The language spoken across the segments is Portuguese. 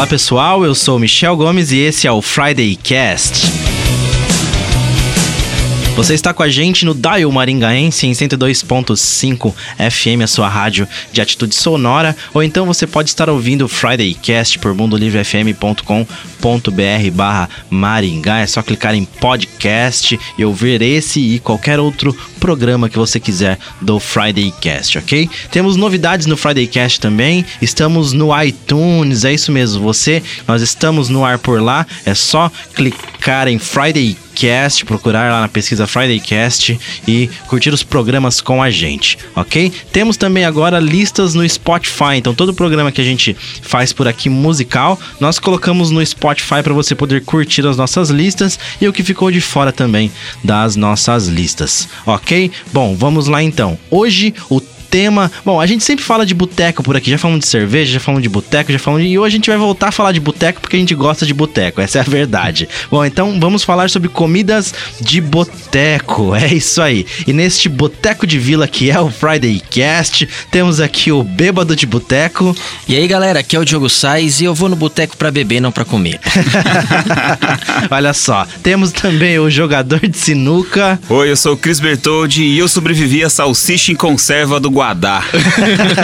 Olá pessoal, eu sou Michel Gomes e esse é o Friday Cast. Você está com a gente no Dial Maringaense em 102.5 FM, a sua rádio de atitude sonora, ou então você pode estar ouvindo o Friday Cast por mundolivrefm.com.br barra Maringá. É só clicar em podcast e ouvir esse e qualquer outro programa que você quiser do Friday Cast, ok? Temos novidades no Friday Cast também. Estamos no iTunes, é isso mesmo. Você, nós estamos no ar por lá. É só clicar em Friday Cast, procurar lá na pesquisa Friday Cast e curtir os programas com a gente, ok? Temos também agora listas no Spotify, então todo programa que a gente faz por aqui musical, nós colocamos no Spotify para você poder curtir as nossas listas e o que ficou de fora também das nossas listas, ok? Bom, vamos lá então. Hoje o tema. Bom, a gente sempre fala de boteco por aqui. Já falamos de cerveja, já falamos de boteco, já falamos de. E hoje a gente vai voltar a falar de boteco porque a gente gosta de boteco. Essa é a verdade. Bom, então vamos falar sobre comidas de boteco. É isso aí. E neste boteco de vila que é o Friday Cast, temos aqui o bêbado de boteco. E aí, galera, aqui é o Diogo Sais e eu vou no boteco para beber, não para comer. Olha só, temos também o jogador de sinuca. Oi, eu sou o Cris Bertoldi e eu sobrevivi a salsicha em conserva do Guadá.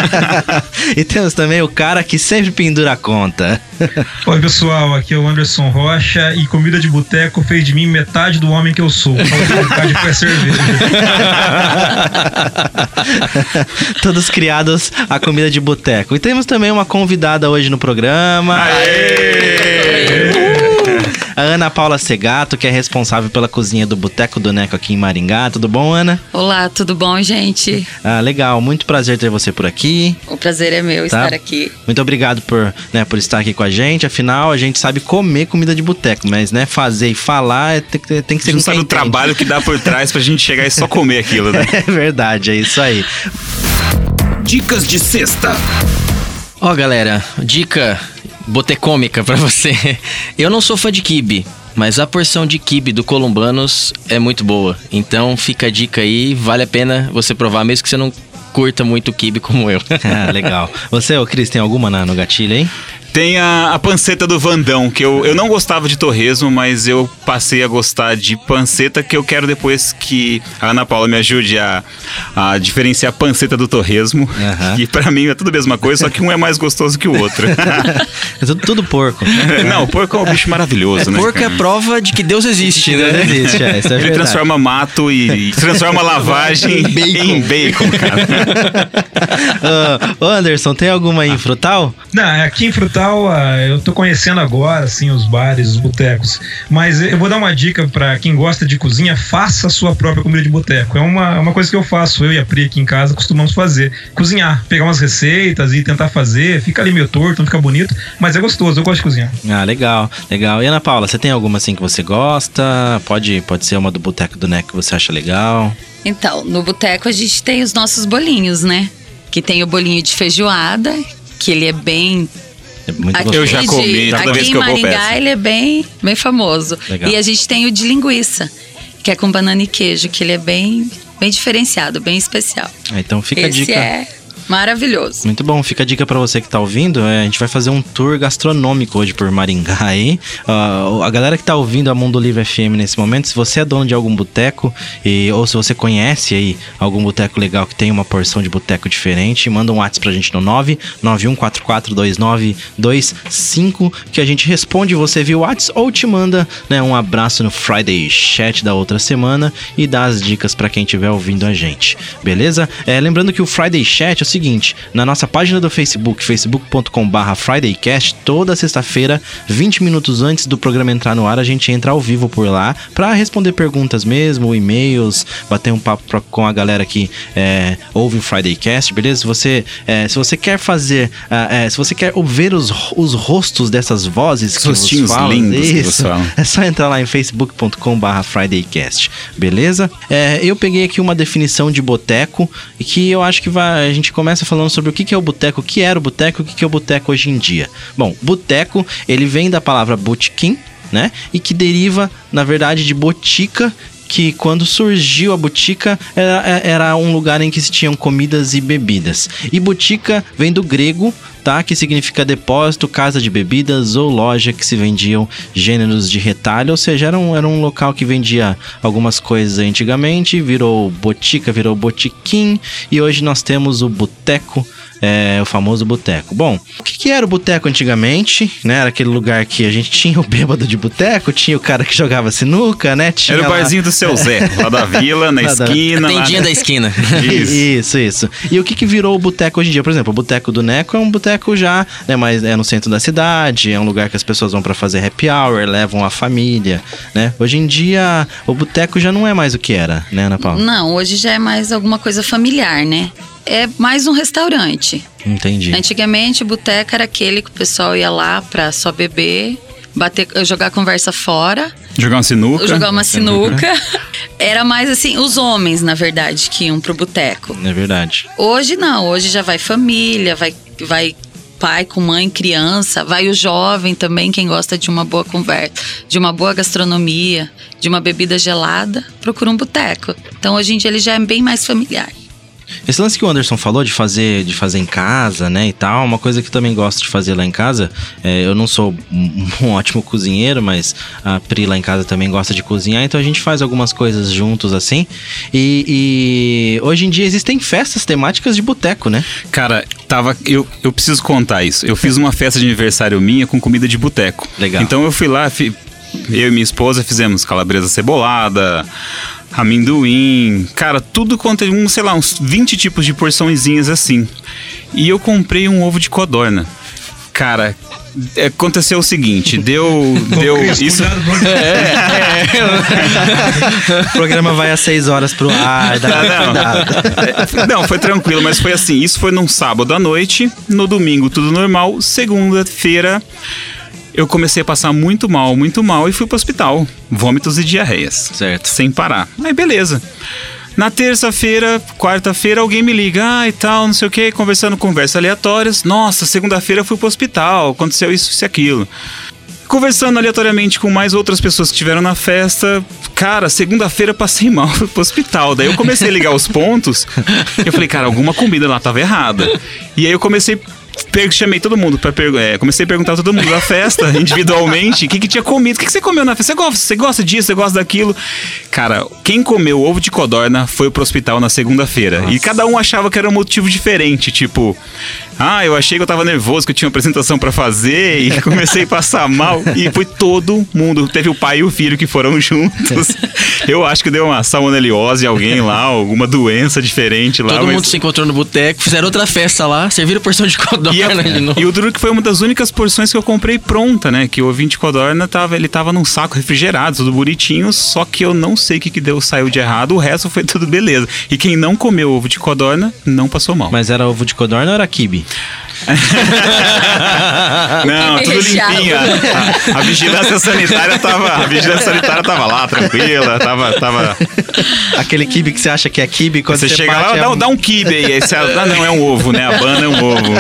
e temos também o cara que sempre pendura a conta. Oi, pessoal, aqui é o Anderson Rocha e comida de boteco fez de mim metade do homem que eu sou. Metade foi cerveja. Todos criados a comida de boteco. E temos também uma convidada hoje no programa. Aê! A Ana Paula Segato, que é responsável pela cozinha do Boteco do Neco aqui em Maringá. Tudo bom, Ana? Olá, tudo bom, gente? Ah, legal. Muito prazer ter você por aqui. O prazer é meu tá? estar aqui. Muito obrigado por, né, por estar aqui com a gente. Afinal, a gente sabe comer comida de boteco, mas né, fazer e falar é, tem, tem que ser a gente sabe o trabalho que dá por trás pra gente chegar e só comer aquilo, né? É verdade, é isso aí. Dicas de sexta. Ó, oh, galera, dica botecômica para você. Eu não sou fã de kibe, mas a porção de kibe do Columbanos é muito boa. Então fica a dica aí, vale a pena você provar, mesmo que você não curta muito kibe como eu. ah, legal. Você, ô Cris, tem alguma na, no gatilho, hein? Tem a, a, panceta do Vandão, que eu, eu não gostava de torresmo, mas eu passei a gostar de panceta, que eu quero depois que a Ana Paula me ajude a, a diferenciar a panceta do torresmo. Uhum. E para mim é tudo a mesma coisa, só que um é mais gostoso que o outro. é tudo, tudo porco. não, o porco é um bicho maravilhoso, é, né? Porco cara? é prova de que Deus existe, né? Deus existe, é, isso é Ele verdade. transforma mato e, e transforma lavagem em bacon, em bacon cara. uh, Anderson, tem alguma aí em Frutal? Não, aqui em Frutal ah, eu tô conhecendo agora, assim, os bares, os botecos. Mas eu vou dar uma dica para quem gosta de cozinha: faça a sua própria comida de boteco. É uma, uma coisa que eu faço, eu e a Pri aqui em casa costumamos fazer. Cozinhar, pegar umas receitas e tentar fazer. Fica ali meio torto, não fica bonito, mas é gostoso, eu gosto de cozinhar. Ah, legal, legal. E Ana Paula, você tem alguma assim que você gosta? Pode, pode ser uma do Boteco do Neco que você acha legal? Então, no boteco a gente tem os nossos bolinhos, né? Que tem o bolinho de feijoada, que ele é bem é muito aqui eu já comi, toda aqui vez que eu vou Maringá ele é bem, bem famoso. Legal. E a gente tem o de linguiça, que é com banana e queijo, que ele é bem, bem diferenciado, bem especial. Ah, então fica Esse a dica. É Maravilhoso. Muito bom, fica a dica para você que tá ouvindo. É, a gente vai fazer um tour gastronômico hoje por Maringá aí. Uh, a galera que tá ouvindo a Mundo Livre FM nesse momento, se você é dono de algum boteco ou se você conhece aí algum boteco legal que tem uma porção de boteco diferente, manda um WhatsApp pra gente no 991442925 que a gente responde você via WhatsApp ou te manda né, um abraço no Friday Chat da outra semana e dá as dicas para quem estiver ouvindo a gente. Beleza? É, lembrando que o Friday Chat é seguinte, na nossa página do Facebook, facebook.com.br FridayCast, toda sexta-feira, 20 minutos antes do programa entrar no ar, a gente entra ao vivo por lá para responder perguntas mesmo, e-mails, bater um papo pra, com a galera que é, ouve o FridayCast, beleza? Se você, é, se você quer fazer, é, se você quer ouvir os, os rostos dessas vozes que Rostinhos lindos isso, é só entrar lá em facebook.com.br FridayCast, beleza? É, eu peguei aqui uma definição de boteco que eu acho que vai, a gente começa começa falando sobre o que é o boteco, o que era o boteco, o que é o boteco hoje em dia. Bom, boteco, ele vem da palavra botequim, né? E que deriva, na verdade, de botica, que quando surgiu a botica era, era, um lugar em que se tinham comidas e bebidas. E botica vem do grego tá? Que significa depósito, casa de bebidas ou loja que se vendiam gêneros de retalho, ou seja, era um, era um local que vendia algumas coisas antigamente, virou botica, virou botiquim e hoje nós temos o boteco é, o famoso boteco. Bom, o que, que era o boteco antigamente, né? Era aquele lugar que a gente tinha o bêbado de boteco, tinha o cara que jogava sinuca, né? Tinha Era o lá- barzinho do seu Zé, lá da vila, na Lá da- esquina. lá- Tendinha da esquina. Isso. Isso, isso. E o que, que virou o boteco hoje em dia? Por exemplo, o boteco do Neco é um boteco já, né, mas é no centro da cidade, é um lugar que as pessoas vão pra fazer happy hour, levam a família, né? Hoje em dia, o boteco já não é mais o que era, né, Ana Paula? Não, hoje já é mais alguma coisa familiar, né? É mais um restaurante. Entendi. Antigamente, o boteco era aquele que o pessoal ia lá pra só beber, bater, jogar conversa fora, Jogar uma sinuca. jogar uma sinuca. Era mais assim, os homens, na verdade, que iam pro boteco. É verdade. Hoje não, hoje já vai família, vai, vai pai com mãe, criança, vai o jovem também, quem gosta de uma boa conversa, de uma boa gastronomia, de uma bebida gelada, procura um boteco. Então hoje em dia ele já é bem mais familiar. Esse lance que o Anderson falou de fazer, de fazer em casa, né, e tal, uma coisa que eu também gosto de fazer lá em casa. é, eu não sou um, ótimo cozinheiro, mas a Pri lá em casa também gosta de cozinhar, então a gente faz algumas coisas juntos assim. E, e hoje em dia existem festas temáticas de boteco, né? Cara, tava. Eu, eu preciso contar isso. Eu fiz uma festa de aniversário minha com comida de boteco. Legal. Então eu fui lá, fi- eu e minha esposa fizemos calabresa cebolada, amendoim, cara, tudo quanto é um, sei lá, uns 20 tipos de porçõezinhas assim. E eu comprei um ovo de codorna. Cara, é, aconteceu o seguinte, deu. deu isso. cuidado pra onde- O programa vai às 6 horas pro ar, dá cuidado. não. não, foi tranquilo, mas foi assim. Isso foi num sábado à noite, no domingo tudo normal, segunda-feira eu comecei a passar muito mal, muito mal e fui pro hospital. Vômitos e diarreias. Certo. Sem parar. Aí beleza. Na terça-feira, quarta-feira, alguém me liga, ah, e tal, não sei o que, conversando conversas aleatórias. Nossa, segunda-feira eu fui pro hospital, aconteceu isso, isso e aquilo. Conversando aleatoriamente com mais outras pessoas que estiveram na festa, cara, segunda-feira passei mal, fui pro hospital. Daí eu comecei a ligar os pontos. Eu falei, cara, alguma comida lá tava errada. E aí eu comecei. Chamei todo mundo para comecei a perguntar a todo mundo da festa, individualmente, o que, que tinha comido, o que, que você comeu na festa? Você gosta, você gosta disso, você gosta daquilo? Cara, quem comeu ovo de codorna foi pro hospital na segunda-feira. E cada um achava que era um motivo diferente, tipo, ah, eu achei que eu tava nervoso, que eu tinha uma apresentação pra fazer e comecei a passar mal. E foi todo mundo. Teve o pai e o filho que foram juntos. Eu acho que deu uma salmoneliose em alguém lá, alguma doença diferente lá. Todo mas- mundo se encontrou no boteco, fizeram outra festa lá, serviram porção de codorna e, a- de novo. e o duro que foi uma das únicas porções que eu comprei pronta, né? Que o ovinho de codorna tava, ele tava num saco refrigerado, tudo bonitinho, só que eu não sei o que, que deu, saiu de errado, o resto foi tudo beleza. E quem não comeu ovo de codorna não passou mal. Mas era ovo de codorna ou era kibe? Não, tudo recheado. limpinho. A, a vigilância sanitária tava. A vigilância sanitária tava lá, tranquila, tava. tava... Aquele kibe que você acha que é kibe quando Você você, chega bate, lá, é dá, um- dá um kibe aí. Esse, é- ah, não, é um ovo, né? A banda é um ovo.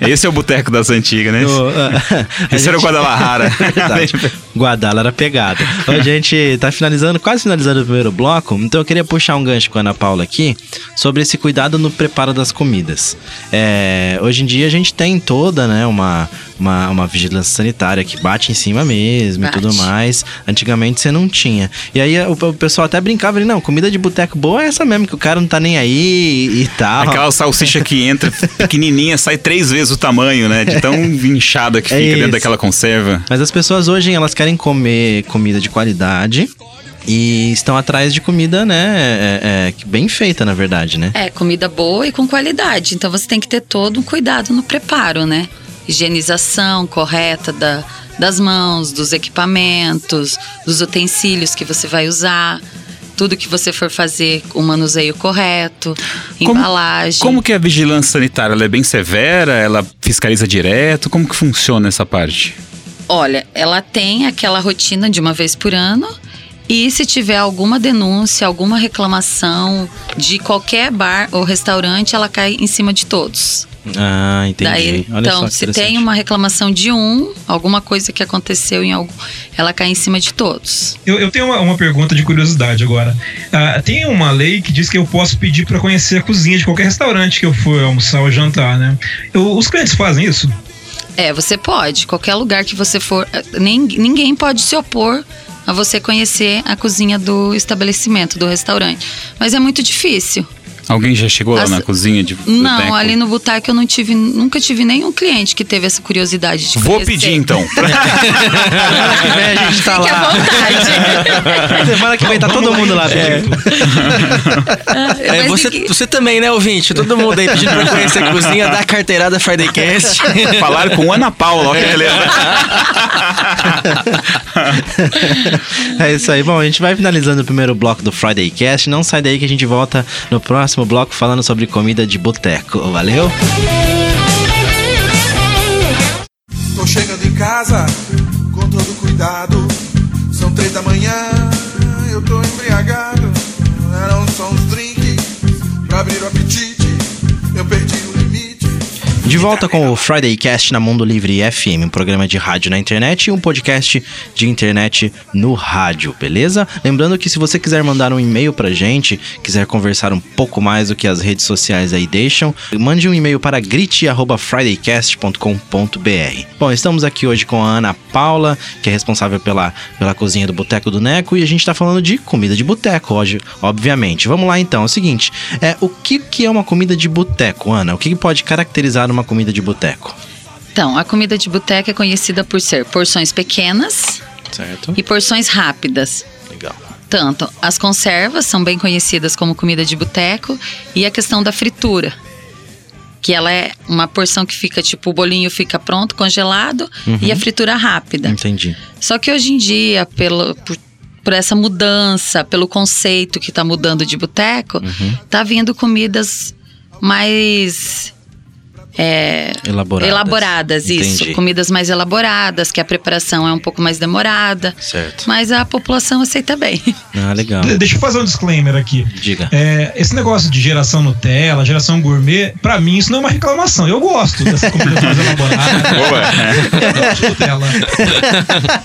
Esse é o boteco das antigas, né? No- a Esse era o gente- Guadalajara. Verdade. Guadala era pegada. A gente tá finalizando, quase finalizando o primeiro bloco, então eu queria puxar um gancho com a Ana Paula aqui sobre esse cuidado no preparo das comidas. É, hoje em dia a gente tem toda, né, uma, uma, uma vigilância sanitária que bate em cima mesmo Bate. e tudo mais. Antigamente você não tinha. E aí o, o pessoal até brincava, ali, não, comida de boteco boa é essa mesmo, que o cara não tá nem aí e tal. Aquela salsicha que entra pequenininha, sai três vezes o tamanho, né? De tão inchada que É fica dentro daquela conserva. Mas as pessoas hoje, elas querem comer comida de qualidade e estão atrás de comida, né, é, é, que bem feita, na verdade, né? É, comida boa e com qualidade. Então você tem que ter todo um cuidado no preparo, né? Higienização correta da, das mãos, dos equipamentos, dos utensílios que você vai usar. Tudo que você for fazer, o manuseio correto, Como- embalagem. Como que é a vigilância sanitária? Ela é bem severa? Ela fiscaliza direto? Como que funciona essa parte? Olha, ela tem aquela rotina de uma vez por ano E se tiver alguma denúncia, alguma reclamação de qualquer bar ou restaurante, ela cai em cima de todos. Ah, entendi. Daí, Olha então, se tem uma reclamação de um, alguma coisa que aconteceu em algum, ela cai em cima de todos. Eu, eu tenho uma, uma pergunta de curiosidade agora. Ah, tem uma lei que diz que eu posso pedir para conhecer a cozinha de qualquer restaurante que eu for almoçar ou jantar, né? Eu- os clientes fazem isso? É, você pode. Qualquer lugar que você for. eh, Nem, ninguém pode se opor a você conhecer a cozinha do estabelecimento, do restaurante. Mas é muito difícil. Alguém já chegou lá As- na cozinha de Não, boteco? ali no Boteco eu não tive, nunca tive nenhum cliente que teve essa curiosidade de Vou conhecer. pedir então. Vem a gente tá Fique à lá. vontade. Semana que vem tá todo mundo lá. pedindo. É, Mas você, ninguém- você também, né, ouvinte? Todo mundo aí pedindo pra conhecer a cozinha da carteirada Friday Cast. Falar com Ana Paula, ó que beleza. É isso aí. Bom, a gente vai finalizando o primeiro bloco do Friday Cast. Não sai daí que a gente volta no próximo bloco falando sobre comida de boteco. Valeu? Tô chegando em casa com todo cuidado. São três da manhã, eu tô embriagado. Eram só uns drinks pra abrir o apetite. De volta com o Friday Cast na Mundo Livre FM, um programa de rádio na internet e um podcast de internet no rádio, beleza? Lembrando que se você quiser mandar um e-mail pra gente, quiser conversar um pouco mais do que as redes sociais aí deixam, mande um e-mail para grite@fridaycast.com.br. Bom, estamos aqui hoje com a Ana Paula, que é responsável pela, pela cozinha do Boteco do Neco, e a gente tá falando de comida de boteco hoje, obviamente. Vamos lá então, é o seguinte, é, o que, que é uma comida de boteco, Ana? O que, que pode caracterizar uma comida de boteco? Então, a comida de boteca é conhecida por ser porções pequenas Certo. e porções rápidas. Legal. Tanto as conservas são bem conhecidas como comida de boteco e a questão da fritura. Que ela é uma porção que fica, tipo, o bolinho fica pronto, congelado, e a fritura rápida. Entendi. Só que hoje em dia, pelo, por, por essa mudança, pelo conceito que tá mudando de boteco, tá vindo comidas mais é, Elaboradas. elaboradas, isso. Comidas mais elaboradas, que a preparação é um pouco mais demorada. Certo. Mas a população aceita bem. Ah, legal. De- Deixa eu fazer um disclaimer aqui. Diga. É, esse negócio de geração Nutella, geração gourmet, pra mim isso não é uma reclamação. Eu gosto dessa comida mais elaborada. Boa. Eu gosto de Nutella.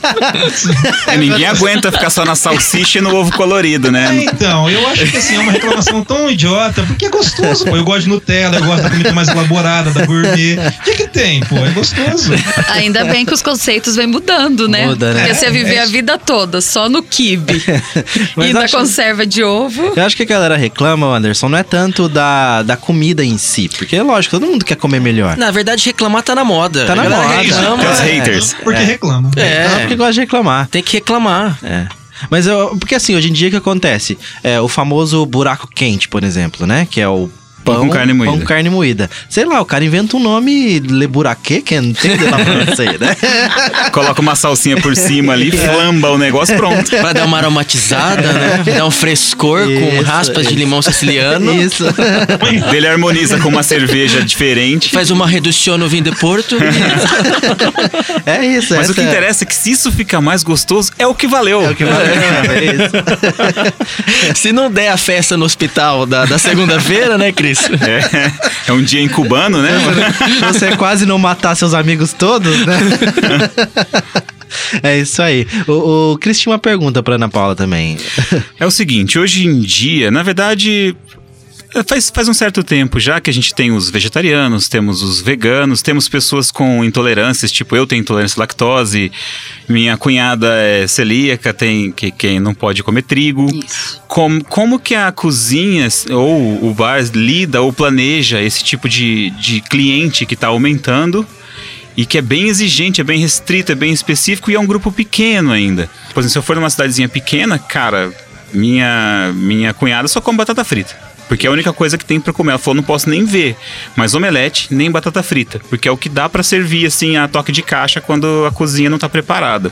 É, ninguém aguenta ficar só na salsicha e no ovo colorido, É, né? então, eu acho que assim, é uma reclamação tão idiota, porque é gostoso, pô. Eu gosto de Nutella, eu gosto da comida mais elaborada, da gourmet. O que que tem, pô? É gostoso. Ainda bem que os conceitos vêm mudando, né? Muda, né? Porque você viver a vida toda só no kibe e na acho- conserva de ovo. Eu acho que a galera reclama, Anderson, não é tanto da, da comida em si, porque é lógico, todo mundo quer comer melhor. Na verdade, reclamar tá na moda. Tá na moda. reclama, os é. haters. Porque reclama. É. É porque gosta de reclamar. Tem que reclamar. É. Mas eu, porque assim, hoje em dia o que acontece? É o famoso buraco quente, por exemplo, né? Que é o Pão com carne moída. Pão com carne moída. Sei lá, o cara inventa um nome Le Buraquê, que não tem de lá você, né? Coloca uma salsinha por cima ali, flamba o negócio, pronto. Pra dar uma aromatizada, né? Dar um frescor com Isso, raspas de isso. limão siciliano. Isso. Ele harmoniza com uma cerveja diferente. Faz uma redução no vinho de Porto. É isso. Mas o essa que interessa é que se isso fica mais gostoso, é o que valeu. É o que valeu, é isso. Se não der a festa no hospital da, da segunda-feira, né, Cris? É, é um dia em cubano, né? Você quase não matar seus amigos todos, né? É isso aí. O, o Cris tinha uma pergunta pra Ana Paula também. É o seguinte, hoje em dia, na verdade, faz, faz um certo tempo já que a gente tem os vegetarianos, temos os veganos, temos pessoas com intolerâncias, tipo eu tenho intolerância à lactose, minha cunhada é celíaca, tem que quem não pode comer trigo. Isso. Como, como que a cozinha ou o bar lida ou planeja esse tipo de, de cliente que está aumentando e que é bem exigente, é bem restrito, é bem específico e é um grupo pequeno ainda. Por exemplo, se eu for numa cidadezinha pequena, cara, minha, minha cunhada só come batata frita. Porque é a única coisa que tem pra comer. Ela falou, não posso nem ver. Mas omelete, nem batata frita. Porque é o que dá pra servir, assim, a toque de caixa quando a cozinha não tá preparada.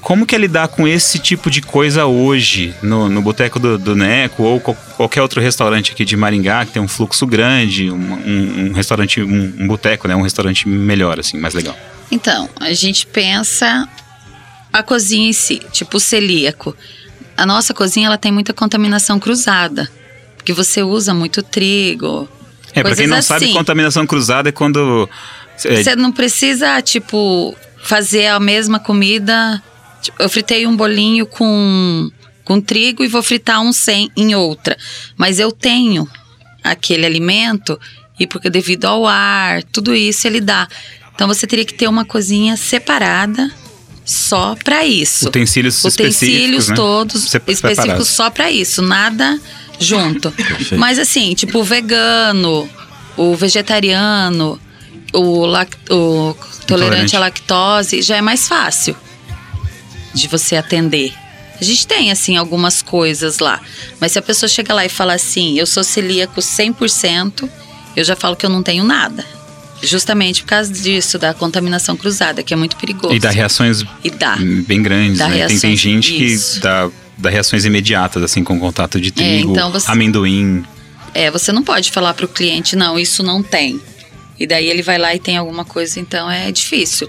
Como que é lidar com esse tipo de coisa hoje no, no Boteco do, do Neco ou qual- qualquer outro restaurante aqui de Maringá que tem um fluxo grande, um, um- um restaurante, um, um boteco, né? Um restaurante melhor, assim, mais legal. Então, a gente pensa a cozinha em si, tipo o celíaco. a nossa cozinha ela tem muita contaminação cruzada. Porque você usa muito trigo. É, pra quem não sabe, assim. contaminação cruzada é quando. é, Você não precisa, tipo, fazer a mesma comida. Tipo, eu fritei um bolinho com, com trigo e vou fritar um sem em outra. Mas eu tenho aquele alimento e porque devido ao ar, tudo isso ele dá. Então você teria que ter uma cozinha separada só para isso. Utensílios específicos, Utensílios né? todos Sep- específicos só para isso, nada junto. Mas assim, tipo o vegano, o vegetariano, o, lac- o tolerante à lactose, já é mais fácil de você atender. A gente tem, assim, algumas coisas lá. Mas se a pessoa chega lá e fala assim, eu sou celíaco 100%, eu já falo que eu não tenho nada. Justamente por causa disso, da contaminação cruzada, que é muito perigoso. E dá reações E dá. bem grandes, Dá né? Tem, tem reações- gente isso. que dá, dá reações imediatas, assim, com contato de trigo, então você- amendoim. É, você não pode falar pro cliente, não, isso não tem. E daí ele vai lá e tem alguma coisa, então é difícil.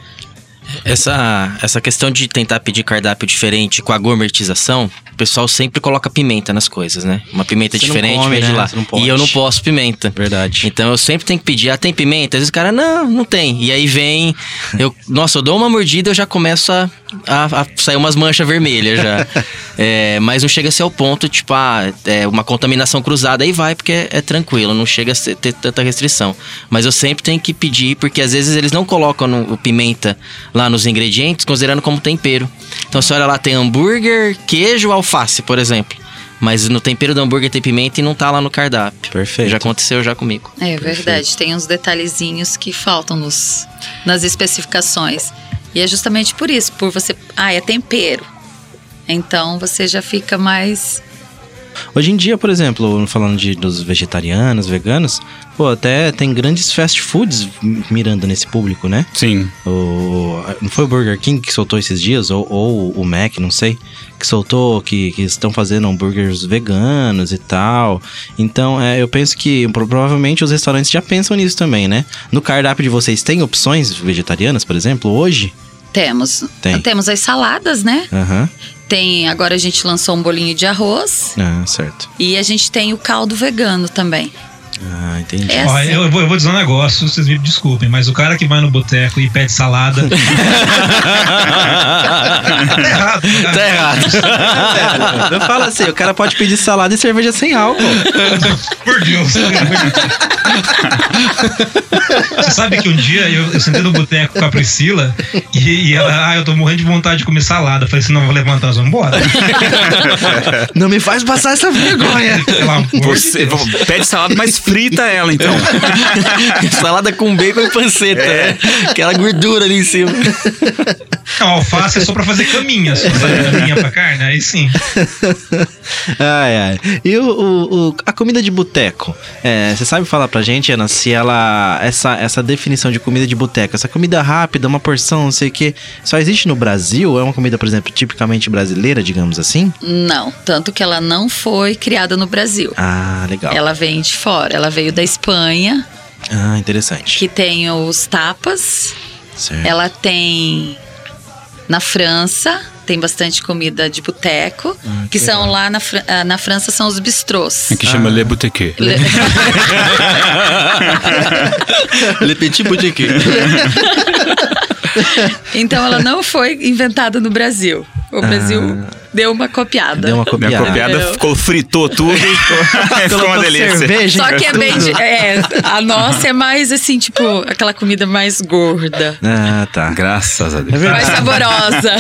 Essa, essa questão de tentar pedir cardápio diferente com a gourmetização, o pessoal sempre coloca pimenta nas coisas, né? Uma pimenta Você diferente come, vem de né? lá. E eu não posso pimenta. Verdade. Então eu sempre tenho que pedir, ah, tem pimenta? Às vezes o cara, não, não tem. E aí vem, eu, nossa, eu dou uma mordida eu já começo a, a, a sair umas manchas vermelhas já. É, mas não chega a ser ao ponto, tipo, ah, é uma contaminação cruzada, aí vai, porque é, é tranquilo, não chega a ser- ter tanta restrição. Mas eu sempre tenho que pedir, porque às vezes eles não colocam no- o pimenta lá nos ingredientes, considerando como tempero. Então você olha lá, tem hambúrguer, queijo, alface, por exemplo. Mas no tempero do hambúrguer tem pimenta e não tá lá no cardápio. Perfeito. Já aconteceu já comigo. É verdade, tem uns detalhezinhos que faltam nos, nas especificações. E é justamente por isso, por você. Ah, é tempero. Então você já fica mais. Hoje em dia, por exemplo, falando de, dos vegetarianos, veganos, pô, até tem grandes fast foods mirando nesse público, né? Sim. O, não foi o Burger King que soltou esses dias? Ou, ou o Mac, não sei. Que soltou que, que estão fazendo hambúrgueres veganos e tal. Então, é, eu penso que pro- provavelmente os restaurantes já pensam nisso também, né? No cardápio de vocês tem opções vegetarianas, por exemplo, hoje? Temos. Tem. Temos as saladas, né? Aham. Tem. Agora a gente lançou um bolinho de arroz. Ah, certo. E a gente tem o caldo vegano também. Ah, entendi. É Ó, assim. eu, vou, eu vou dizer um negócio, vocês me desculpem, mas o cara que vai no boteco e pede salada. tá errado. cara. Tá errado. Eu falo assim, o cara pode pedir salada e cerveja sem álcool. Por Deus. Você sabe que um dia eu, eu sentei no boteco com a Priscila e, e ela, ah, eu tô morrendo de vontade de comer salada. Eu falei assim, não, vou levantar, nós vamos embora. Não me faz passar essa vergonha. Pelo amor de Você Deus. pede salada, mas frita ela, então. Salada com bacon e panceta, né? Aquela gordura ali em cima. Não, alface é só pra fazer caminha, só sabe? Caminha pra carne, aí sim. Ai, ai. E o, o- o- a comida de boteco? É, você sabe falar pra gente, Ana, se ela. Essa, essa definição de comida de boteco, essa comida rápida, uma porção, não sei o quê, só existe no Brasil? É uma comida, por exemplo, tipicamente brasileira, digamos assim? Não. Tanto que ela não foi criada no Brasil. Ah, legal. Ela vem de fora. Ela veio da Espanha, Ah, interessante. que tem os tapas. Certo. Ela tem na França, tem bastante comida de boteco, Ah, que, que são legal. lá na, ah, na França são os bistrôs. Que chama Le Boutique. Le- Le Petit Boutique. então ela não foi inventada no Brasil. O Brasil deu uma copiada. Deu uma Minha copiada. copiada ficou, fritou tudo ficou, uma delícia. cerveja Só que é tudo. bem. de- É, a nossa é mais assim, tipo, aquela comida mais gorda. Ah, tá. Graças a É Deus. Mais verdade. saborosa.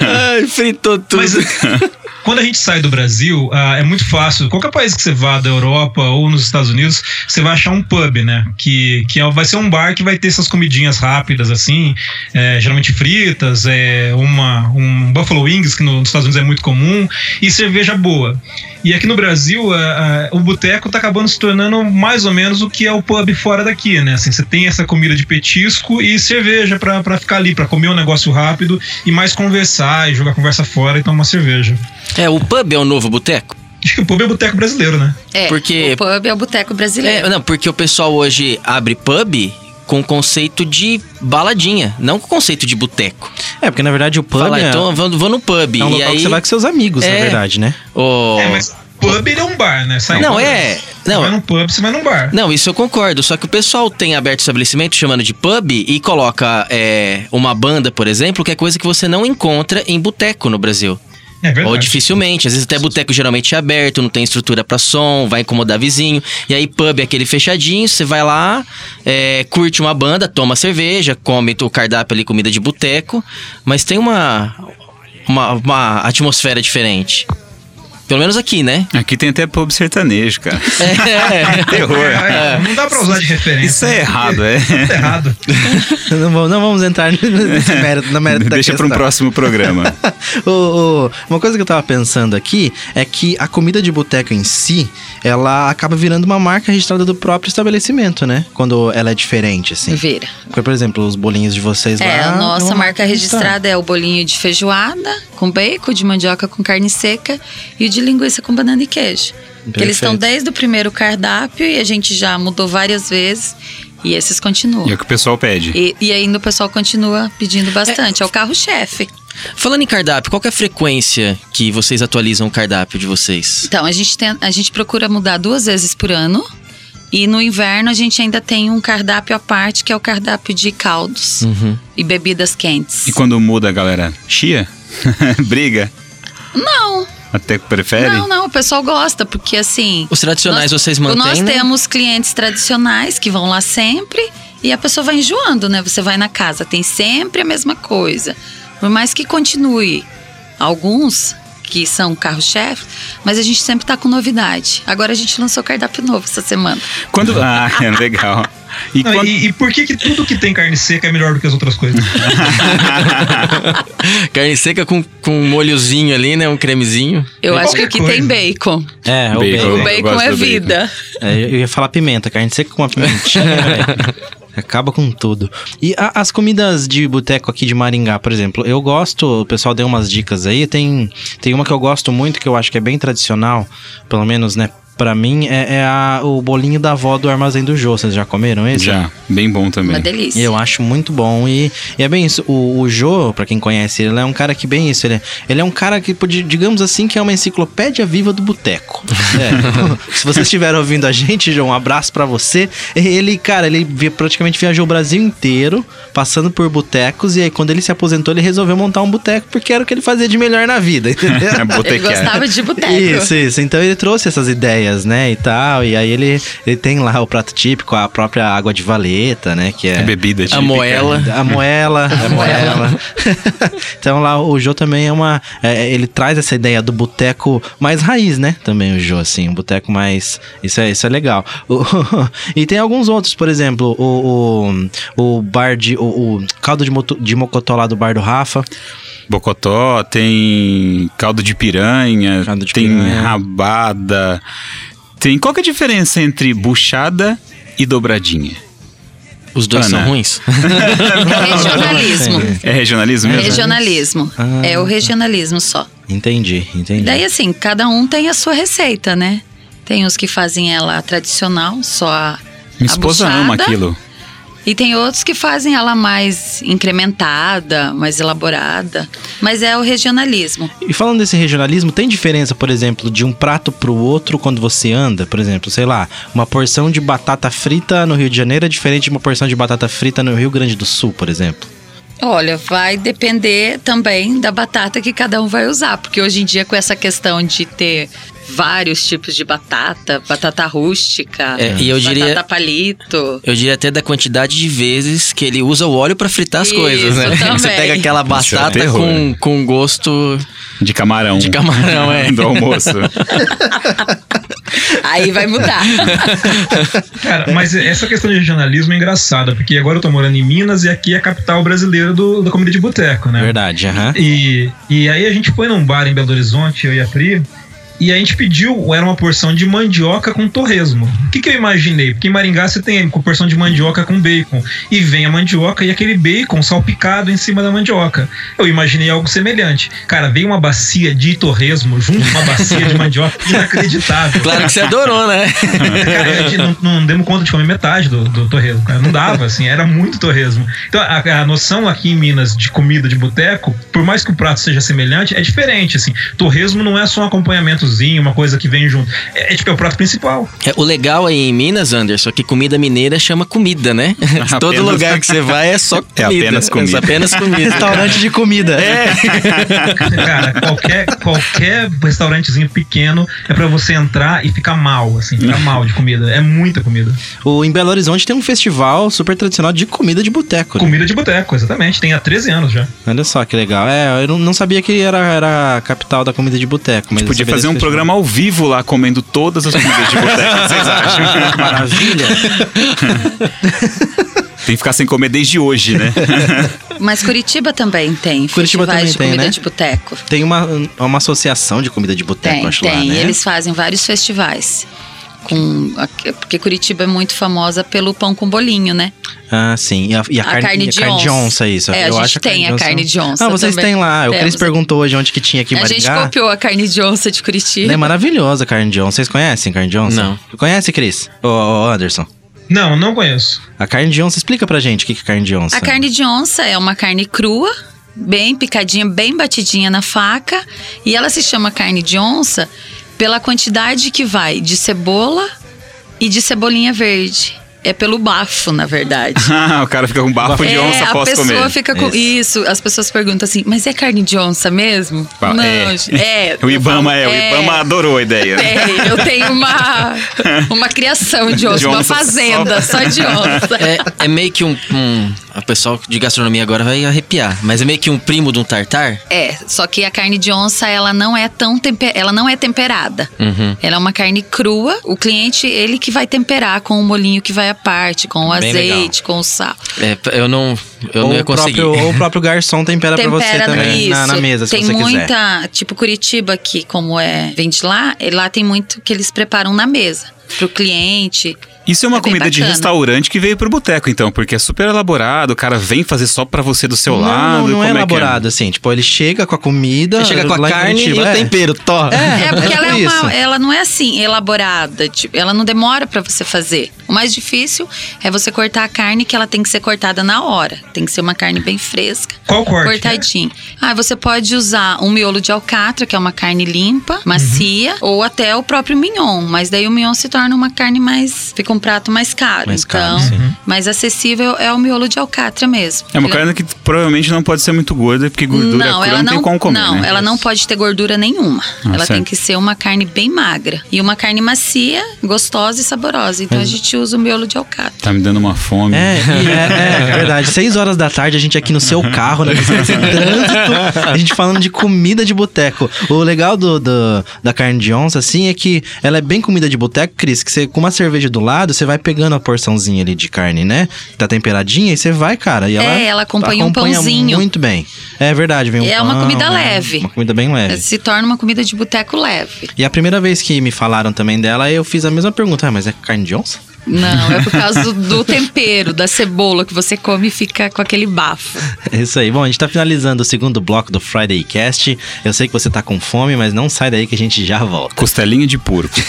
Ai, fritou tudo. Mas quando a gente sai do Brasil, ah, é muito fácil. Qualquer país que você vá, da Europa ou nos Estados Unidos, você vai achar um pub, né? Que, que é- vai ser um bar que vai ter essas comidinhas rápidas, assim, é, geralmente fritas, é, uma, um Buffalo Wings, que no- nos Estados Unidos é muito comum, e cerveja boa. E aqui no Brasil, ah, ah, o boteco tá acabando se tornando mais ou menos o que é o pub fora daqui, né? Assim, você tem essa comida de petisco e cerveja pra, pra ficar ali, pra comer um negócio rápido e mais conversar e jogar conversa fora e tomar uma cerveja. É, o pub é o novo boteco? Acho que o pub é boteco brasileiro, né? É, Porque- o pub é o boteco brasileiro. É, não, porque o pessoal hoje abre pub com o conceito de baladinha, não com o conceito de boteco. É, porque na verdade o pub Fala, é, então vou, vou no pub. é um e local aí, que você vai com seus amigos, na É. verdade, né? o- É, mas pub ele é um bar, né? Sai Não, um é. Você Não. vai num pub, você vai num bar. Não, isso eu concordo. Só que o pessoal tem aberto estabelecimento chamando de pub e coloca é, uma banda, por exemplo, que é coisa que você não encontra em boteco no Brasil. É. Ou dificilmente. Às vezes até boteco geralmente é aberto, não tem estrutura pra som, vai incomodar vizinho. E aí pub é aquele fechadinho, você vai lá, é, curte uma banda, toma cerveja, come o cardápio ali, comida de boteco. Mas tem uma, uma, uma atmosfera diferente. Pelo menos aqui, né? Aqui tem até pub sertanejo, cara. É. Terror. É, Não dá pra usar de referência. Isso é errado, é. Isso é errado. não, vamos, não vamos entrar nesse mérito, na mérito da Deixa para um próximo programa. O- o- uma coisa que eu tava pensando aqui é que a comida de boteco em si, ela acaba virando uma marca registrada do próprio estabelecimento, né? Quando ela é diferente, assim. Vira. Porque, por exemplo, os bolinhos de vocês lá. É, a nossa marca registrada é o bolinho de feijoada com bacon, de mandioca com carne seca e o de linguiça com banana e queijo. Que eles estão desde o primeiro cardápio e a gente já mudou várias vezes e esses continuam. E é o que o pessoal pede. E, e ainda o pessoal continua pedindo bastante. É, o carro-chefe. Falando em cardápio, qual que é a frequência que vocês atualizam o cardápio de vocês? Então, a gente, tem, a gente procura mudar duas vezes por ano. E no inverno a gente ainda tem um cardápio à parte, que é o cardápio de caldos Uhum. e bebidas quentes. E quando muda, a galera chia? Briga? Não, Até que prefere? não, não, o pessoal gosta, porque assim. Os tradicionais nós, vocês mantêm, Nós né? temos clientes tradicionais que vão lá sempre e a pessoa vai enjoando, né? Você vai na casa, tem sempre a mesma coisa. Por mais que continue alguns que são carro-chefe, mas a gente sempre tá com novidade. Agora a gente lançou cardápio novo essa semana. Quando... Ah, é legal. E Não, quando... e, e por que, que tudo que tem carne seca é melhor do que as outras coisas? Carne seca com, com um molhozinho ali, né? Um cremezinho. Eu acho que aqui coisa. tem bacon. É, o Bacon. bacon. O bacon é do bacon. vida. É, eu ia falar pimenta, carne seca com uma pimentinha. Acaba com tudo. E a- as comidas de boteco aqui de Maringá, por exemplo, eu gosto, o pessoal deu umas dicas aí. Tem, tem uma que eu gosto muito, que eu acho que é bem tradicional, pelo menos, né? Pra mim, é, é a- o bolinho da avó do Armazém do Jô. Vocês já comeram esse? Já, bem bom também. Uma delícia. Eu acho muito bom. E, e é bem isso. O, o Jô, pra quem conhece, ele é um cara que bem isso. Ele é, ele é um cara que, digamos assim, que é uma enciclopédia viva do boteco. É. Se vocês estiverem ouvindo a gente, João, um abraço pra você. Ele, cara, ele praticamente viajou o Brasil inteiro, passando por botecos. E aí, quando ele se aposentou, ele resolveu montar um boteco, porque era o que ele fazia de melhor na vida, entendeu? É Ele gostava de boteco. Isso, isso. Então ele trouxe essas ideias, né, e tal. E aí ele, ele tem lá o prato típico, a própria água de valeta, né, que é... É bebida típica. A moela. A moela, a moela. então lá o Jô também é uma. é, ele traz essa ideia do boteco mais raiz, né? Também o Jô, assim, um boteco mais. Isso é, isso é legal. E tem alguns outros, por exemplo, o, o, o bar de. O, o caldo de, moto- de mocotó lá do bar do Rafa. Bocotó, tem caldo de piranha, Caldo de tem piranha. rabada. Tem. Qual que é a diferença entre buchada e dobradinha? Os dois Ana. são ruins? É regionalismo. É regionalismo É mesmo? regionalismo. Ah, é o regionalismo só. Entendi, entendi. Daí, assim, cada um tem a sua receita, né? Tem os que fazem ela tradicional, só a. Minha a esposa buchada, ama aquilo. E tem outros que fazem ela mais incrementada, mais elaborada. Mas é o regionalismo. E falando desse regionalismo, tem diferença, por exemplo, de um prato pro outro quando você anda? Por exemplo, sei lá, uma porção de batata frita no Rio de Janeiro é diferente de uma porção de batata frita no Rio Grande do Sul, por exemplo. Olha, vai depender também da batata que cada um vai usar, porque hoje em dia com essa questão de ter vários tipos de batata, batata rústica, É, e eu diria- batata palito. Eu diria até da quantidade de vezes que ele usa o óleo pra fritar as Isso, coisas, né? também. Você pega aquela é batata terror. com, com gosto De camarão. de camarão, é. Do almoço. Aí vai mudar. Cara, mas essa questão de regionalismo é engraçada, porque agora eu tô morando em Minas e aqui é a capital brasileira do, da comida de boteco, né? Verdade, aham. E, e aí a gente foi num bar em Belo Horizonte, eu e a Pri, E a gente pediu, era uma porção de mandioca com torresmo. O que, que eu imaginei? Porque em Maringá você tem uma porção de mandioca com bacon. E vem a mandioca e aquele bacon salpicado em cima da mandioca. Eu imaginei algo semelhante. Cara, veio uma bacia de torresmo junto com uma bacia de mandioca inacreditável. Claro que você adorou, né? Cara, a gente não, não demos conta de comer metade do, do torresmo, cara. Não dava, assim, era muito torresmo. Então, a, a noção aqui em Minas de comida de boteco, por mais que o prato seja semelhante, é diferente, assim. Torresmo não é só um uma coisa que vem junto. É, é tipo, é o prato principal. É, o legal aí em Minas, Anderson, é que comida mineira chama comida, né? Todo Apenas- lugar que você vai é só É comida. apenas comida. É apenas comida. Restaurante de comida. É. Cara, qualquer, qualquer restaurantezinho pequeno é pra você entrar e ficar mal, assim, ficar mal de comida. É muita comida. O, em Belo Horizonte tem um festival super tradicional de comida de boteco. né? Comida de boteco, exatamente. Tem há 13 anos já. Olha só que legal. É, eu não, sabia que era, era a capital da comida de boteco. mas Podia sabia fazer um. Programa ao vivo lá, comendo todas as comidas de boteco. Vocês acham? Maravilha. Tem que ficar sem comer desde hoje, né? Mas Curitiba também tem Curitiba festivais também de tem, comida né? de boteco. Tem uma, uma associação de comida de boteco, Tem, acho tem. lá, né? Eles fazem vários festivais. Com, porque Curitiba é muito famosa pelo pão com bolinho, né? Ah, sim. E a, e a A carne, carne e a de carne de onça. onça, isso. É, a eu gente acho tem a carne de onça Ah, vocês também. têm lá. O Cris perguntou hoje onde que tinha aqui em a gente copiou a carne de onça de Curitiba. É maravilhosa a carne de onça. Vocês conhecem carne de onça? Não. Conhece, Cris? Ô, ô, Anderson. Não, não conheço. A carne de onça, explica pra gente o que é carne de onça. A carne de onça é uma carne crua, bem picadinha, bem batidinha na faca. E ela se chama carne de onça pela quantidade que vai de cebola e de cebolinha verde. É pelo bafo, na verdade. Ah, o cara fica com bafo de é, onça a após pessoa comer. fica com. Isso. as pessoas perguntam assim, mas é carne de onça mesmo? Ah, Não, é. é. O eu Ibama falo, é, o Ibama adorou a ideia. Tem, eu tenho uma, uma criação de onça, De uma onça fazenda só, de onça. É, é meio que um, um. A pessoal de gastronomia agora vai arrepiar. Mas é meio que um primo de um tartar? É, só que a carne de onça, ela não é tão temper... ela não é temperada. Uhum. Ela é uma carne crua. O cliente, ele que vai temperar com o molinho que vai à parte, com o Bem azeite, com o sal. É, eu não. Eu ou, não ia o conseguir. próprio, ou o próprio garçom tempera, pra você também na, na mesa, se tem você quiser. muita, tipo Curitiba aqui, como é, vem de lá, e lá tem muito que eles preparam na mesa pro cliente. Isso é uma É comida de bacana. restaurante que veio pro boteco, então, porque é super elaborado, o cara vem fazer só pra você do seu não, lado. Não, não como é que elaborado assim. Tipo, ele chega com a comida. Você chega com a carne e o é. tempero, tó. É, É, porque ela, é tipo uma- ela não é assim, elaborada. Tipo, ela não demora pra você fazer. O mais difícil é você cortar a carne, que ela tem que ser cortada na hora. Tem que ser uma carne bem fresca. Qual corte? Cortadinho. Ah, você pode usar um miolo de alcatra, que é uma carne limpa, macia, ou até o próprio mignon. Mas daí o mignon se torna uma carne mais. Fica um prato mais caro. Mais então, caro, sim. mais acessível é o miolo de alcatra mesmo. É uma Ele- carne que provavelmente não pode ser muito gorda, porque gordura não, ela não, não, tem como comer. não, né? ela não pode ter gordura nenhuma. Ah, ela tem certo. que ser uma carne bem magra e uma carne macia, gostosa e saborosa. Então a gente usa o miolo de alcatra. Tá me dando uma fome. É, e é, é verdade. Seis horas da tarde, a gente aqui no seu carro, né? Nesse trânsito, a gente falando de comida de boteco. O legal do, do- da carne de onça, assim, é que ela é bem comida de boteco, Cris, que você, com uma cerveja do lado, você vai pegando a porçãozinha ali de carne, né? Tá temperadinha, e você vai, cara. E ela, É, ela acompanha um pãozinho. muito bem. É verdade, vem um É uma pão, comida né? leve. Uma comida bem leve. Se torna uma comida de boteco leve. E a primeira vez que me falaram também dela, eu fiz a mesma pergunta. Ah, mas é carne de onça? Não, é por causa do, do tempero, da cebola que você come e fica com aquele bafo. É isso aí. Bom, a gente tá finalizando o segundo bloco do Friday Cast. Eu sei que você tá com fome, mas não sai daí que a gente já volta. Costelinha de porco.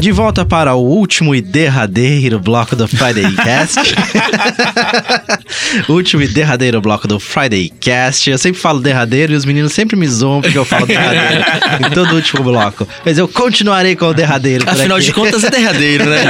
De volta para o último e derradeiro bloco do Friday Cast. último e derradeiro bloco do Friday Cast. Eu sempre falo derradeiro e os meninos sempre me zoam porque eu falo derradeiro em todo o último bloco. Mas eu continuarei com o derradeiro. Afinal aqui. de contas, é derradeiro, né?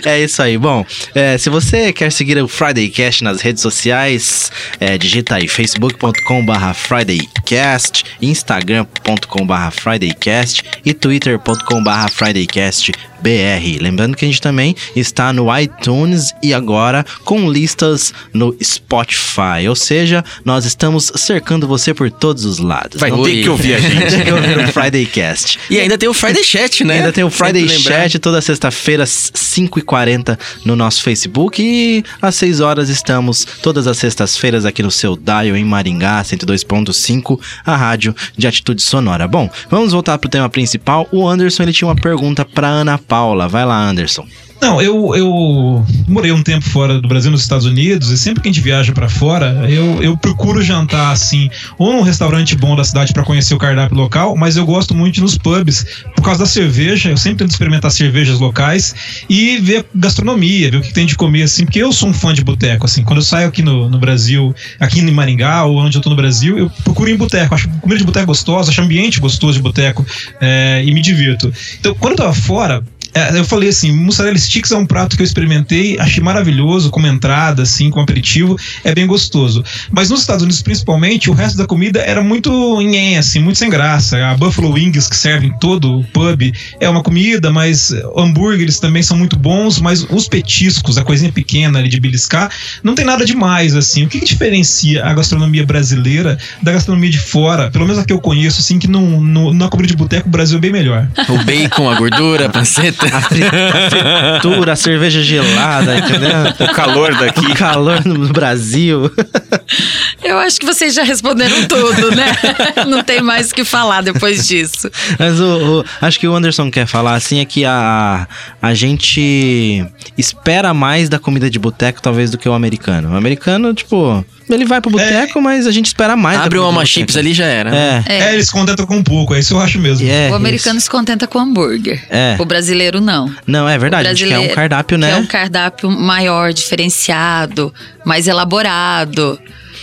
é isso aí. Bom, é, se você quer seguir o Friday Cast nas redes sociais, é, digita aí facebook.com/barra FridayCast, instagram.com/barra FridayCast e twitter.com/barra FridayCastBR. Lembrando que a gente também está no iTunes e agora com listas no Spotify. Ou seja, nós estamos cercando você por todos os lados. Vai Não ter que ouvir a gente. tem que ouvir o Friday Cast. E ainda tem o Friday Chat, né? E ainda tem o Friday. Chat toda sexta-feira, às 5h40 no nosso Facebook. E às 6 horas estamos todas as sextas-feiras aqui no seu Dial em Maringá, 102.5, a rádio de atitude sonora. Bom, vamos voltar pro tema principal. O Anderson ele tinha uma pergunta pra Ana Paula. Vai lá, Anderson. Não, eu, eu morei um tempo fora do Brasil, nos Estados Unidos, e sempre que a gente viaja pra fora, eu, eu procuro jantar assim, ou num restaurante bom da cidade pra conhecer o cardápio local, mas eu gosto muito de nos pubs, por causa da cerveja, eu sempre tento experimentar cervejas locais e ver gastronomia, ver o que tem de comer, assim, porque eu sou um fã de boteco, assim, quando eu saio aqui no, no Brasil, aqui em Maringá, ou onde eu tô no Brasil, eu procuro ir em boteco, acho comida de boteco gostosa, acho ambiente gostoso de boteco, é, e me divirto. Então, quando eu tava fora, eu falei assim, mussarela sticks é um prato que eu experimentei, achei maravilhoso, como entrada, assim, como aperitivo, é bem gostoso. Mas nos Estados Unidos, principalmente, o resto da comida era muito nhen, assim, muito sem graça. A Buffalo Wings, que serve em todo o pub, é uma comida, mas hambúrgueres também são muito bons, mas os petiscos, a coisinha pequena ali de beliscar, não tem nada demais, assim. O que, que diferencia a gastronomia brasileira da gastronomia de fora? Pelo menos a que eu conheço, assim, que no, no, na comida de boteco o Brasil é bem melhor. O bacon, a gordura, a panceta. A, fri- a fritura, a cerveja gelada, entendeu? O calor daqui. O calor no Brasil. Eu acho que vocês já responderam tudo, né? Não tem mais o que falar depois disso. Mas o, o- acho que o Anderson quer falar assim é que a, a gente espera mais da comida de boteco, talvez, do que o americano. O americano, tipo, ele vai pro boteco, mas a gente espera mais. Abre o Alma. Chips ali já era. É. É. É, eles se contentam com um pouco, é isso eu acho mesmo. É, o americano isso. se contenta com hambúrguer. É. O brasileiro não. Não, é verdade. A gente quer um brasileiro cardápio, né? Quer um cardápio maior, diferenciado, mais elaborado,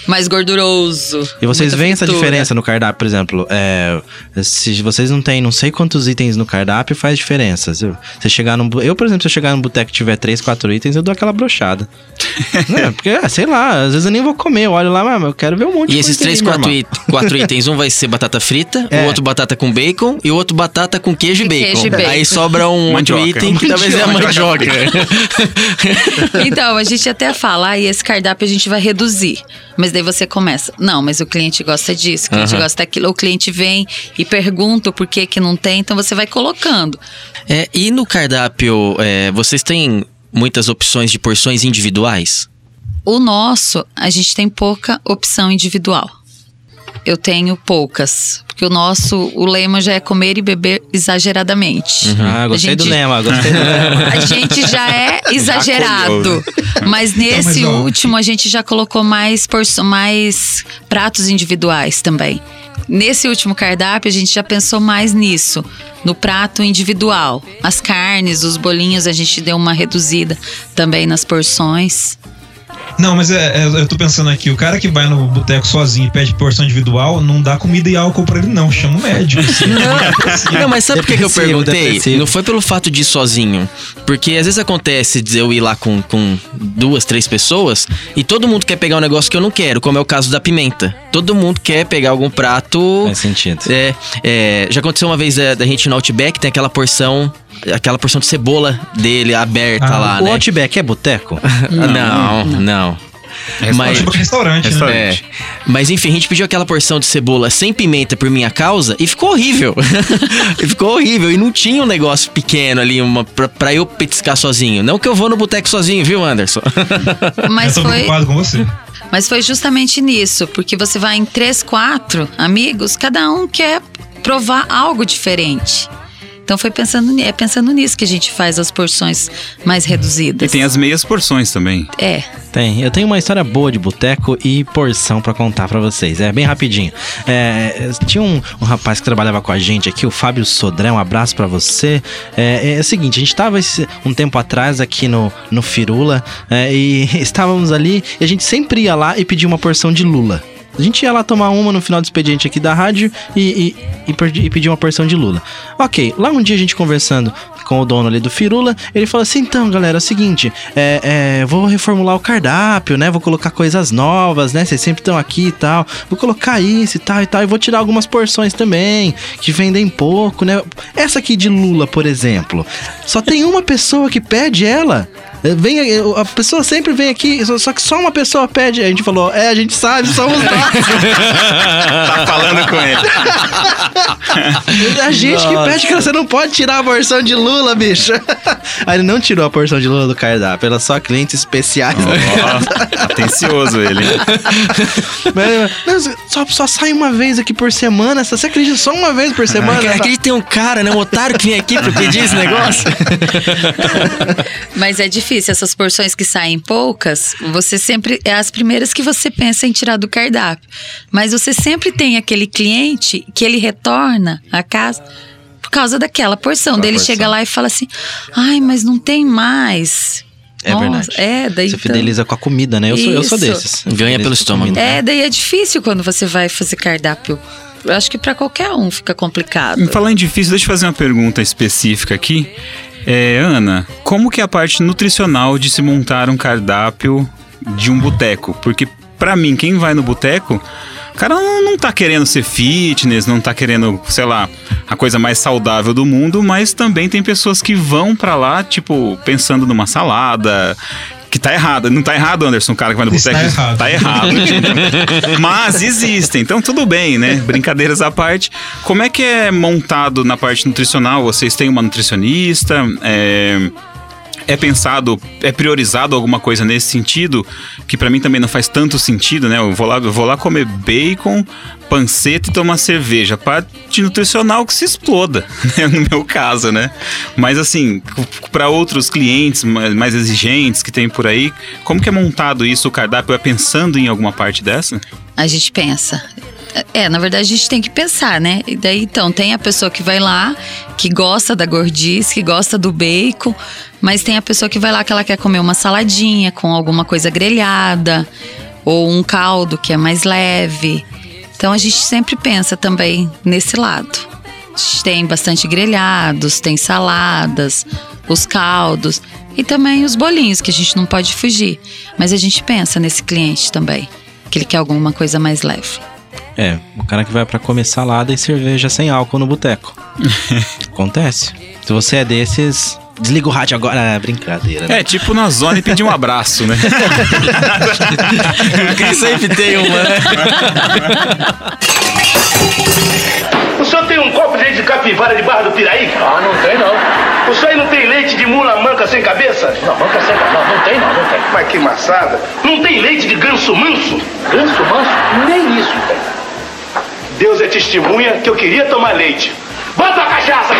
mais gorduroso. E vocês veem essa diferença no cardápio, por exemplo, é, se vocês não têm não sei quantos itens no cardápio, faz diferença. Se você chegar num, eu, por exemplo, se eu chegar num boteco e tiver três, quatro itens, eu dou aquela brochada. é, porque, ah, sei lá, às vezes eu nem vou comer, eu olho lá, mas eu quero ver um monte E de esses coisa três, ali, quatro, normal. it- quatro itens, um vai ser batata frita, É. o outro batata com bacon e o outro batata com queijo e E bacon. queijo e bacon. Aí sobra um outro item que talvez é a mandioca. Então, a gente até fala, ah, e esse cardápio a gente vai reduzir. Mas daí você começa, não, mas o cliente gosta disso, o cliente Aham. gosta daquilo. O cliente vem e pergunta por que que não tem, então você vai colocando. É, e no cardápio, é, vocês têm muitas opções de porções individuais? O nosso, a gente tem pouca opção individual. Eu tenho poucas. Porque o nosso, o lema já é comer e beber exageradamente. Ah, gostei A do gente- lema, gostei do lema. A gente já é exagerado. Mas nesse mas, ó, último a gente já colocou mais, porço- mais pratos individuais também. Nesse último cardápio a gente já pensou mais nisso, no prato individual. As carnes, os bolinhos a gente deu uma reduzida também nas porções. Não, mas é, é, eu tô pensando aqui, o cara que vai no boteco sozinho e pede porção individual, não dá comida e álcool pra ele, não. Chama o médico. assim. Não, mas sabe por que, que eu perguntei? depressivo. Não foi pelo fato de ir sozinho. Porque às vezes acontece de eu ir lá com, com duas, três pessoas e todo mundo quer pegar um negócio que eu não quero, como é o caso da pimenta. Todo mundo quer pegar algum prato. Faz sentido. É, é, já aconteceu uma vez é, da gente no Outback, tem aquela porção. Aquela porção de cebola dele aberta Ah, lá, O né? Outback é boteco? Não, não. Mas, Tipo restaurante, né? Restaurante. é, mas enfim, a gente pediu aquela porção de cebola sem pimenta por minha causa e ficou horrível. e ficou horrível. E não tinha um negócio pequeno ali uma, pra, pra eu petiscar sozinho. Não que eu vou no boteco sozinho, viu, Anderson? Mas eu tô foi, preocupado com você. mas foi justamente nisso, porque você vai em três, quatro amigos, cada um quer provar algo diferente. Então foi pensando, é pensando nisso que a gente faz as porções mais E reduzidas. tem as meias porções também. É. Tem. Eu tenho uma história boa de boteco e porção pra contar pra vocês. É bem rapidinho. É, tinha um, um rapaz que trabalhava com a gente aqui, o Fábio Sodré. Um abraço pra você. É, é o seguinte, a gente tava esse- um tempo atrás aqui no, no Firula é, e estávamos ali e a gente sempre ia lá e pedia uma porção de lula. A gente ia lá tomar uma no final do expediente aqui da rádio e, e, e pedir uma porção de lula. Ok, lá um dia a gente conversando com o dono ali do Firula, ele falou assim: então, galera, é o seguinte, é, é, vou reformular o cardápio, né? Vou colocar coisas novas, né? Vocês sempre estão aqui e tal. Vou colocar isso e tal e tal. E vou tirar algumas porções também, que vendem pouco, né? Essa aqui de lula, por exemplo, só tem uma pessoa que pede ela. É, Vem, a pessoa sempre vem aqui, só- que só uma pessoa pede. A gente falou, é, a gente sabe, somos nós. Tá falando com ele. É a gente que Nossa. pede, cara, você não pode tirar a porção de Lula, bicho. Aí ele não tirou a porção de Lula do cardápio, era só clientes especiais. Ó, atencioso ele. Mas, mas só, só sai uma vez aqui por semana, você acredita? Só uma vez por semana? Aqui, aqui tem um cara, né? Um otário que vem aqui pra pedir esse negócio. Mas é difícil, essas porções que saem poucas, você sempre. É as primeiras que você pensa em tirar do cardápio. Mas você sempre tem aquele cliente que ele retorna à casa por causa daquela porção. Aquela Daí ele porção. chega lá e fala assim: ai, mas não tem mais. É Nossa, verdade. É, daí. Você então- fideliza com a comida, né? Eu sou, eu sou Isso. desses. Ganha pelo estômago. É, daí é difícil quando você vai fazer cardápio. Eu acho que pra qualquer um fica complicado. Falando em difícil, deixa eu fazer uma pergunta específica aqui. É, Ana, como que é a parte nutricional de se montar um cardápio de um boteco? Porque pra mim, quem vai no boteco, o cara não, não tá querendo ser fitness, não tá querendo, sei lá, a coisa mais saudável do mundo, mas também tem pessoas que vão pra lá, tipo, pensando numa salada. Que tá errado. Não tá errado, Anderson, o cara que vai no boteco. errado. Tá errado. Mas existem, então tudo bem, né? Brincadeiras à parte. Como é que é montado na parte nutricional? Vocês têm uma nutricionista? É, é pensado, é priorizado alguma coisa nesse sentido? Que pra mim também não faz tanto sentido, né? Eu vou lá, eu vou lá comer bacon, panceta e tomar cerveja. Parte nutricional que se exploda, né? no meu caso, né? Mas assim, para outros clientes ma- mais exigentes que tem por aí, como que é montado isso, o cardápio? É pensando em alguma parte dessa? A gente pensa. É, na verdade a gente tem que pensar, né? E daí então tem a pessoa que vai lá, que gosta da gordice, que gosta do bacon, mas tem a pessoa que vai lá que ela quer comer uma saladinha com alguma coisa grelhada ou um caldo que é mais leve. Então a gente sempre pensa também nesse lado. A gente tem bastante grelhados, tem saladas, os caldos e também os bolinhos que a gente não pode fugir. Mas a gente pensa nesse cliente também, que ele quer alguma coisa mais leve. É, o cara que vai pra comer salada e cerveja sem álcool no boteco. Acontece. Se você é desses, desliga o rádio agora. Ah, brincadeira. né? É, tipo na zona e pedir um abraço, né? Quem sempre tem uma, né? O senhor tem um copo de leite de capivara de Barra do Piraí? Ah, não tem não. O senhor aí não tem leite de mula manca sem cabeça? Não, manca sem cabeça. Não, não tem não, não tem. Mas que maçada. Não tem leite de ganso manso? Ganso manso? Nem isso tem. Deus é testemunha que eu queria tomar leite. Bota a cachaça!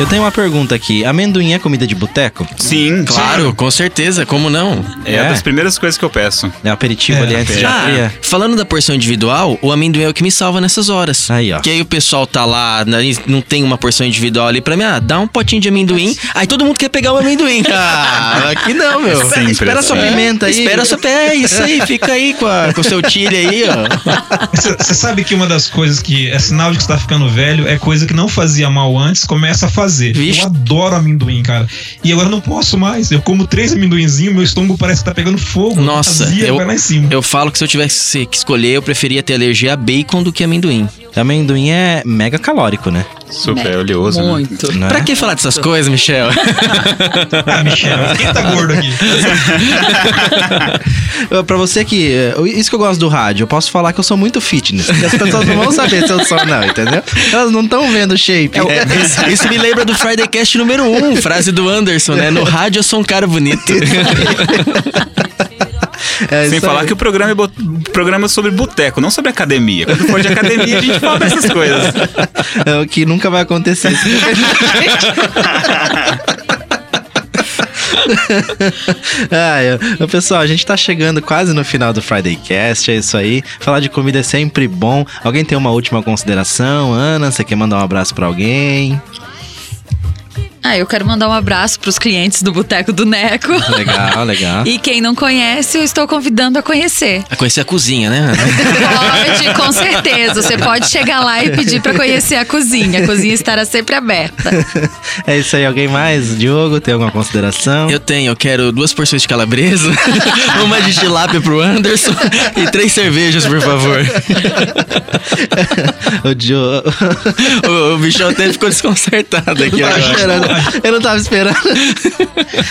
Eu tenho uma pergunta aqui. Amendoim é comida de boteco? Sim, Claro, com certeza, como não? É, É? das primeiras coisas que eu peço. É aperitivo É, ali antes de Ah, abrir? falando da porção individual, o amendoim é o que me salva nessas horas. Aí, ó. Que aí o pessoal tá lá, né, não tem uma porção individual ali pra mim, ah, dá um potinho de amendoim, aí todo mundo quer pegar o amendoim. Ah, aqui não, meu. Sempre Espera assim. sua pimenta aí. Espera só é isso aí, fica aí com, a- com o seu chile aí, ó. Você sabe que uma das coisas que é sinal de que você tá ficando velho é coisa que não fazia mal antes, começa a fazer. Vixe. Eu adoro amendoim, cara. E agora eu não posso mais. Eu como três amendoinzinhos, meu estômago parece que tá pegando fogo. Nossa, eu, vai lá em cima. eu falo que se eu tivesse que escolher, eu preferia ter alergia a bacon do que amendoim. Amendoim é mega calórico, né? Super oleoso. né? Muito. Não é? Pra que falar dessas coisas, Michel? Ah, Michel, quem tá gordo aqui? Pra você que. uh, Isso que eu gosto do rádio, eu posso falar que eu sou muito fitness. as pessoas não vão saber se eu sou, não, entendeu? Elas não estão vendo o shape. É, isso, isso me lembra do Friday Cast número 1, um, frase do Anderson, né? No rádio eu sou um cara bonito. É Sem falar aí. que o programa é bo- programa sobre boteco, não sobre academia. Quando for de academia, a gente fala dessas coisas. É o que nunca vai acontecer. ah, pessoal, a gente tá chegando quase no final do Friday Cast, é isso aí. Falar de comida é sempre bom. Alguém tem uma última consideração? Ana, você quer mandar um abraço pra alguém? Ah, eu quero mandar um abraço pros clientes do Boteco do Neco. Legal, legal. E quem não conhece, eu estou convidando a conhecer. A conhecer a cozinha, né? Pode, com certeza. Você pode chegar lá e pedir pra conhecer a cozinha. A cozinha estará sempre aberta. É isso aí, alguém mais? Diogo, tem alguma consideração? Eu tenho, eu quero duas porções de calabresa, uma de tilápia pro Anderson e três cervejas, por favor. o Diogo. O, o bichão até ficou desconcertado aqui tava agora. Eu não tava esperando.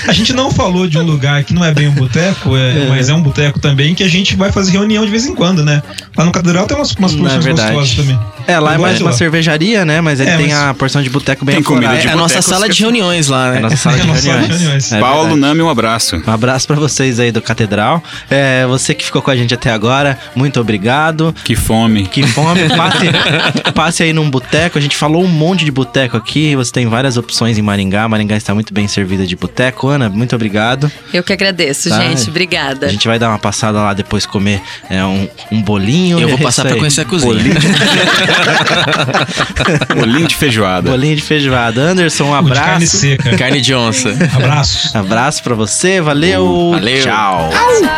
A gente não falou de um lugar que não é bem um boteco, é, mas é um boteco também, que a gente vai fazer reunião de vez em quando, né? Lá no Catedral tem umas, umas é porções verdade. gostosas também. É, lá Eu é mais uma lá. cervejaria, né? Mas ele É, tem mas- a porção de boteco bem comida de É a nossa sala de reuniões lá, É né? nossa sala de É a nossa sala de reuniões. reuniões. É Paulo. Nami, um abraço. Um abraço pra vocês aí do Catedral. É, você que ficou com a gente até agora, muito obrigado. Que fome. Que fome, passe, passe aí num boteco. A gente falou um monte de boteco aqui. Você tem várias opções em Maringá. Maringá está muito bem servida de boteco. Ana, muito obrigado. Eu que agradeço, Tá. gente. Obrigada. A gente vai dar uma passada lá depois comer é, um, um bolinho. Eu vou É passar aí. conhecer a cozinha. Bolinho de feijoada. Bolinho de feijoada. Anderson, um de carne abraço. seca. Carne de onça. Abraço. Abraço pra você. Valeu. Valeu. Tchau. la